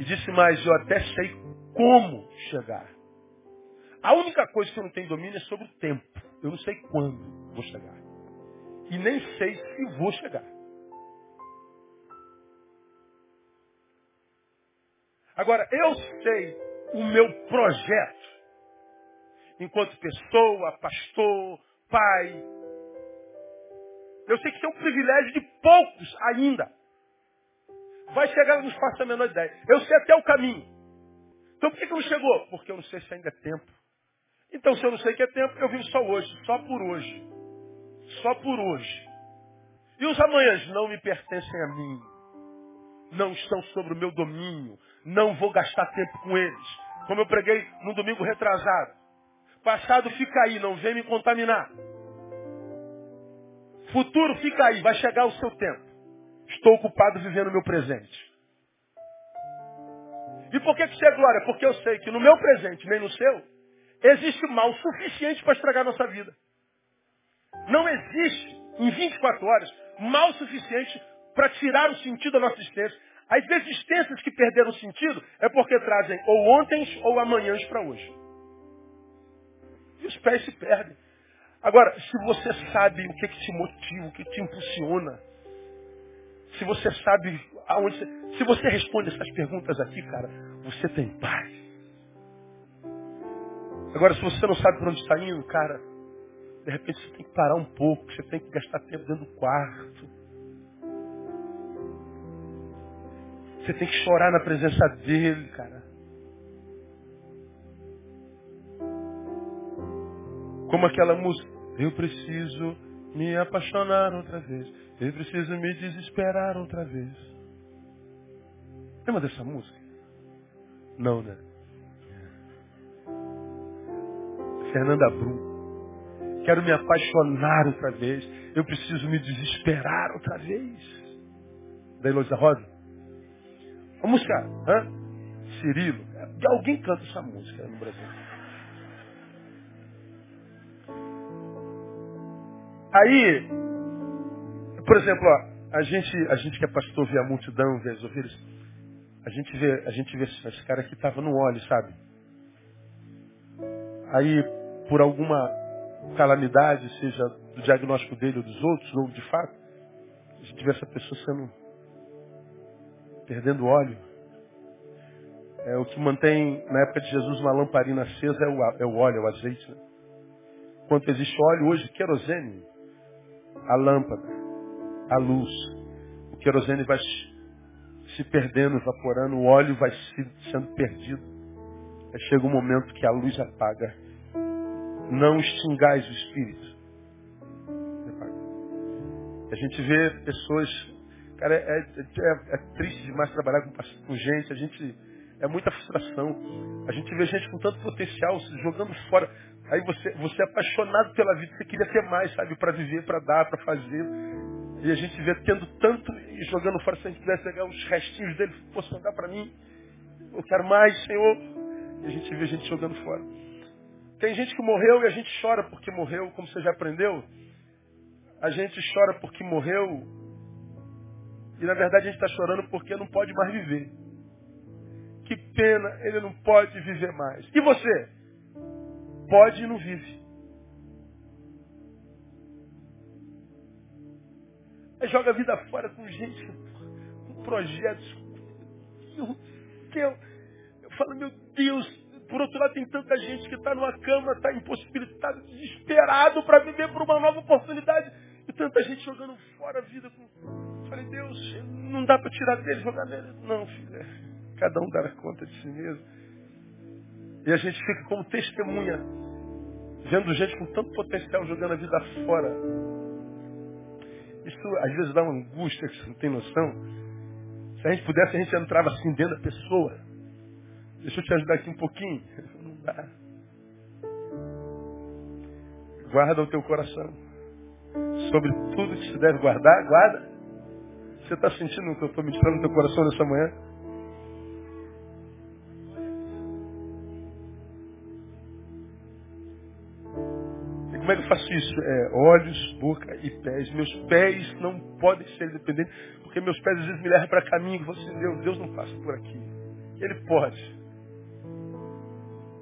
E disse mais, eu até sei como chegar. A única coisa que eu não tenho domínio é sobre o tempo. Eu não sei quando vou chegar. E nem sei se vou chegar. Agora, eu sei o meu projeto. Enquanto pessoa, pastor, pai. Eu sei que é um privilégio de poucos ainda. Vai chegar, nos faça a menor ideia. Eu sei até o caminho. Então por que, que não chegou? Porque eu não sei se ainda é tempo. Então se eu não sei que é tempo, eu vivo só hoje. Só por hoje. Só por hoje. E os amanhãs não me pertencem a mim não estão sobre o meu domínio. Não vou gastar tempo com eles. Como eu preguei no domingo retrasado. Passado fica aí, não vem me contaminar. Futuro fica aí, vai chegar o seu tempo. Estou ocupado vivendo o meu presente. E por que, isso é glória? Porque eu sei que no meu presente, nem no seu, existe mal suficiente para estragar a nossa vida. Não existe, em 24 horas, mal suficiente para tirar o sentido da nossa existência. As existências que perderam sentido é porque trazem ou ontem ou amanhãs para hoje. E os pés se perdem. Agora, se você sabe o que, que te motiva, o que te impulsiona, se você sabe aonde você, se você responde essas perguntas aqui, cara, você tem paz. Agora, se você não sabe para onde está indo, cara, de repente você tem que parar um pouco, você tem que gastar tempo dentro do quarto. Você tem que chorar na presença dele, cara. Como aquela música. Eu preciso me apaixonar outra vez. Eu preciso me desesperar outra vez. Lembra dessa música? Não, né? Fernanda Brum. Quero me apaixonar outra vez. Eu preciso me desesperar outra vez. Da Heloísa Rosa. A música, hã? Cirilo. Alguém canta essa música no Brasil. Aí, por exemplo, ó, a gente, a gente que é pastor vê a multidão, vê as ovelhas, a gente vê, a gente vê esse cara que estava no óleo, sabe? Aí, por alguma calamidade, seja do diagnóstico dele ou dos outros, ou de fato, a gente vê essa pessoa sendo perdendo óleo. É, o que mantém, na época de Jesus, uma lamparina acesa é o, é o óleo, é o azeite. Né? Enquanto existe óleo, hoje, querosene, a lâmpada, a luz. O querosene vai se perdendo, evaporando, o óleo vai sendo perdido. Aí chega um momento que a luz apaga. Não extingais o espírito. A gente vê pessoas. Cara, é, é, é triste demais trabalhar com, com gente. A gente. É muita frustração. A gente vê gente com tanto potencial se jogando fora. Aí você, você é apaixonado pela vida, você queria ter mais, sabe? Para viver, para dar, para fazer. E a gente vê tendo tanto e jogando fora, se a gente pudesse pegar os restinhos dele, fosse mandar para mim. Eu quero mais, Senhor. E a gente vê gente jogando fora. Tem gente que morreu e a gente chora porque morreu, como você já aprendeu. A gente chora porque morreu. E na verdade a gente está chorando porque não pode mais viver. Que pena, ele não pode viver mais. E você? Pode e não vive. Aí joga a vida fora com gente, com projetos. Eu, eu falo, meu Deus, por outro lado, tem tanta gente que está numa cama, está impossibilitado, desesperado para viver por uma nova oportunidade. E tanta gente jogando fora a vida. Com... Falei, Deus, não dá para tirar dele, jogar nele. Não, filho, é, cada um dá conta de si mesmo. E a gente fica como testemunha, vendo gente com tanto potencial jogando a vida fora. Isso às vezes dá uma angústia que você não tem noção. Se a gente pudesse, a gente entrava assim dentro da pessoa Deixa eu te ajudar aqui um pouquinho. Não dá. Guarda o teu coração. Sobre tudo que se deve guardar, guarda. Você está sentindo o que eu estou ministrando no teu coração nessa manhã? Como é olhos, boca e pés. Meus pés não podem ser dependentes, porque meus pés às vezes me levam para caminho. Você, Deus, Deus não passa por aqui. Ele pode.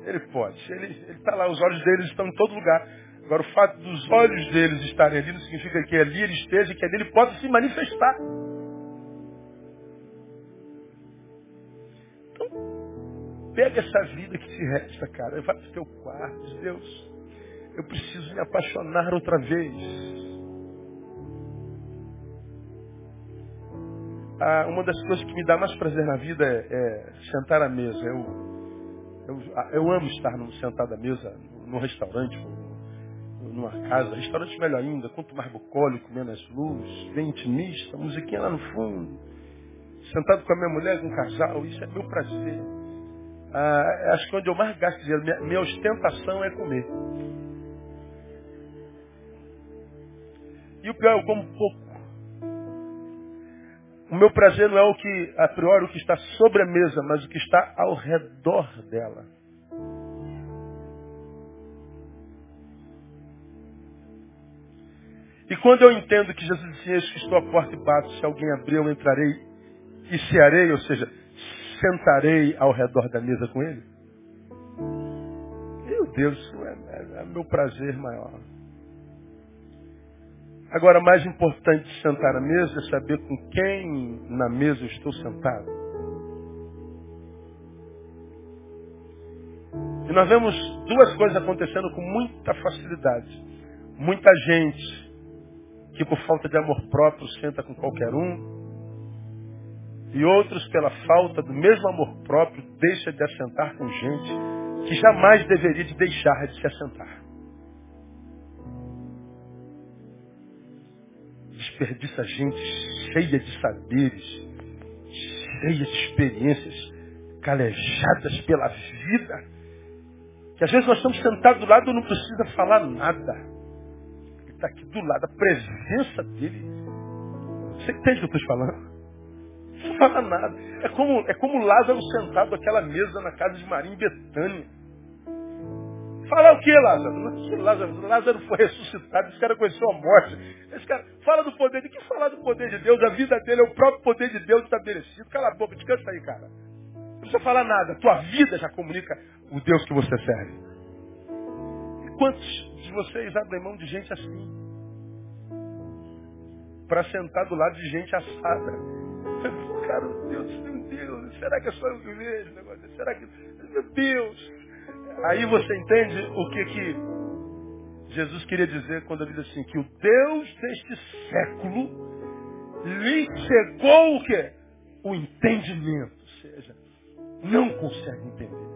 Ele pode. Ele está lá, os olhos deles estão em todo lugar. Agora, o fato dos olhos deles estarem ali não significa que ali ele esteja e que ali ele possa se manifestar. Então, pega essa vida que te resta, cara. Vai para o teu quarto. Diz, Deus, eu preciso me apaixonar outra vez. Ah, uma das coisas que me dá mais prazer na vida é, é sentar à mesa. Eu eu, eu amo estar sentado à mesa, num restaurante, numa casa. Restaurante melhor ainda, quanto mais bucólico, menos luz, bem intimista, musiquinha lá no fundo. Sentado com a minha mulher, com um casal, isso é meu prazer. Ah, acho que onde eu mais gasto dinheiro, minha, minha ostentação é comer. E o pior, eu como pouco. O meu prazer não é o que, a priori, o que está sobre a mesa, mas o que está ao redor dela. E quando eu entendo que Jesus disse, eis que estou à porta e bato, se alguém abrir, eu entrarei e cearei, ou seja, sentarei ao redor da mesa com ele. Meu Deus, é, é, é meu prazer maior. Agora, mais importante de sentar à mesa é saber com quem na mesa eu estou sentado. E nós vemos duas coisas acontecendo com muita facilidade. Muita gente que por falta de amor próprio senta com qualquer um. E outros, pela falta do mesmo amor próprio, deixa de assentar com gente que jamais deveria de deixar de se assentar. Desperdiça gente cheia de saberes, cheia de experiências, calejadas pela vida, Que às vezes nós estamos sentados do lado e não precisa falar nada. Ele está aqui do lado, a presença dele. Você entende o que eu estou falando? Não fala nada. É como, é como Lázaro sentado naquela mesa na casa de Maria em Betânia. Fala o que, Lázaro? Lázaro? Lázaro foi ressuscitado, esse cara conheceu a morte. Esse cara fala do poder de que falar do poder de Deus? A vida dele é o próprio poder de Deus estabelecido. Cala a boca, descansa aí, cara. Não precisa falar nada. Tua vida já comunica o Deus que você serve. E quantos de vocês abrem mão de gente assim? Para sentar do lado de gente assada. Cara, Deus, meu Deus, será que é só eu que vejo? Será que. Meu Deus! Aí você entende o que, que Jesus queria dizer quando ele diz assim, que o Deus deste século lhe chegou o quê? O entendimento. Ou seja, não consegue entender.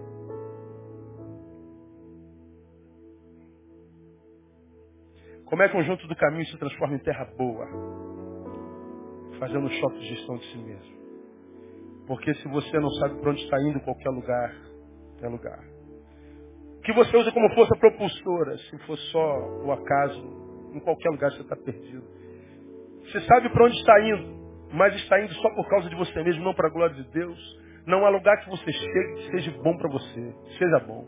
Como é que o conjunto do caminho se transforma em terra boa? Fazendo choque de gestão de si mesmo. Porque se você não sabe para onde está indo, qualquer lugar é lugar que você usa como força propulsora. Se for só o acaso, em qualquer lugar você está perdido. Você sabe para onde está indo, mas está indo só por causa de você mesmo, não para a glória de Deus. Não há lugar que você chegue que seja bom para você. Seja bom.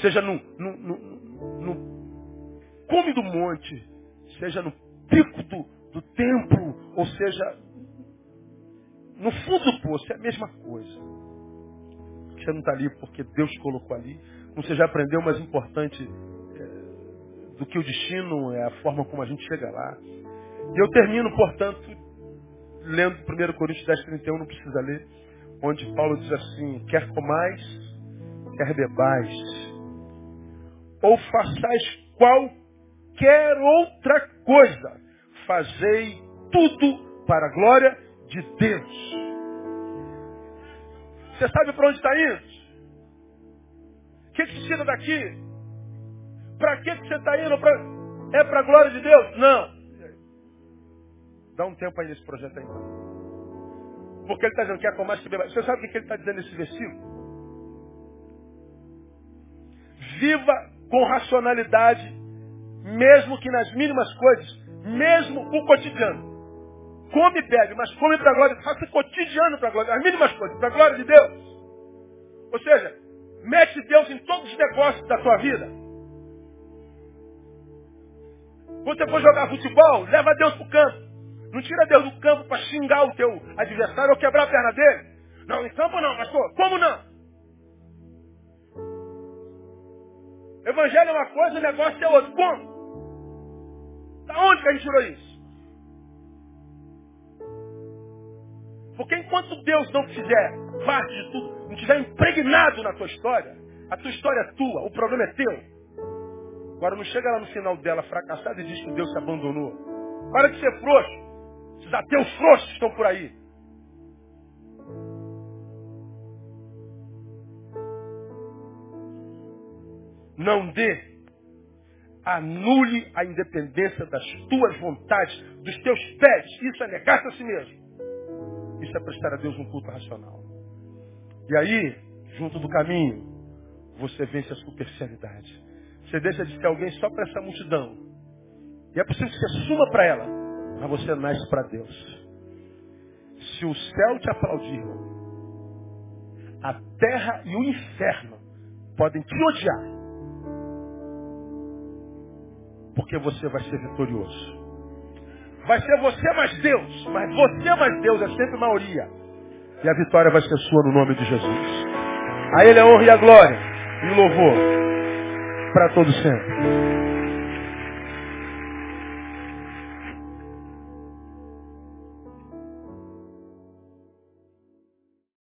Seja no, no, no, no cume do monte, seja no pico do, do templo, ou seja no fundo do poço. É a mesma coisa. Você não está ali porque Deus colocou ali. Você já aprendeu, mas importante é, do que o destino é a forma como a gente chega lá. E eu termino, portanto, lendo 1 Coríntios 10, 31, não precisa ler, onde Paulo diz assim, quer comais, quer bebais, ou façais qualquer outra coisa, fazei tudo para a glória de Deus. Você sabe para onde está indo? O que, que te tira daqui? Para que, que você está indo? Pra... É para a glória de Deus? Não. Dá um tempo aí nesse projeto aí. Porque ele está dizendo que é com mais que beba. Você sabe o que ele está dizendo nesse versículo? Viva com racionalidade, mesmo que nas mínimas coisas, mesmo o cotidiano. Come e bebe, mas come para a glória, faça cotidiano para a glória, as mínimas coisas, para a glória de Deus. Ou seja, Mete Deus em todos os negócios da tua vida. Quando você for jogar futebol, leva Deus para o campo. Não tira Deus do campo para xingar o teu adversário ou quebrar a perna dele. Não, em campo não, pastor. Como não? Evangelho é uma coisa, o negócio é outro. Como? Da onde que a gente tirou isso? Porque enquanto Deus não fizer parte de tudo, não estiver impregnado na tua história, a tua história é tua, o problema é teu. Agora não chega lá no final dela fracassado e diz que Deus se abandonou. Para de ser frouxo. Esses ateus frouxos estão por aí. Não dê. Anule a independência das tuas vontades, dos teus pés. Isso é negar-se a si mesmo. Isso é prestar a Deus um culto racional. E aí, junto do caminho, você vence a superficialidade. Você deixa de ser alguém só para essa multidão. E é possível que você assuma para ela, mas você nasce para Deus. Se o céu te aplaudir, a terra e o inferno podem te odiar. Porque você vai ser vitorioso. Vai ser você mais Deus, mas você mais Deus é sempre maioria. E a vitória vai ser sua no nome de Jesus. A Ele a honra e a glória e o louvor para todos sempre.